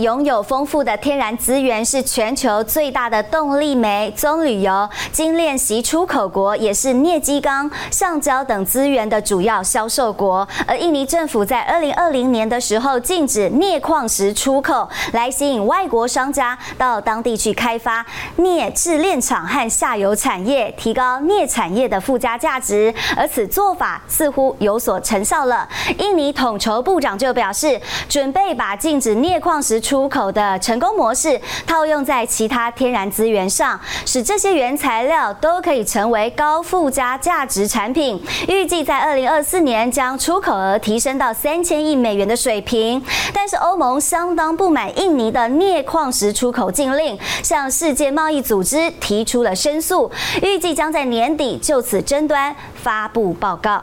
拥有丰富的天然资源，是全球最大的动力煤、棕榈油、精炼锡出口国，也是镍基钢、橡胶等资源的主要销售国。而印尼政府在二零二零年的时候禁止镍矿石出口，来吸引外国商家到当地去开发镍冶炼厂和下游产业，提高镍产业的附加价值。而此做法似乎有所成效了。印尼统筹部长就表示，准备把禁止镍矿石出口的成功模式套用在其他天然资源上，使这些原材料都可以成为高附加价值产品。预计在二零二四年将出口额提升到三千亿美元的水平。但是欧盟相当不满印尼的镍矿石出口禁令，向世界贸易组织提出了申诉，预计将在年底就此争端发布报告。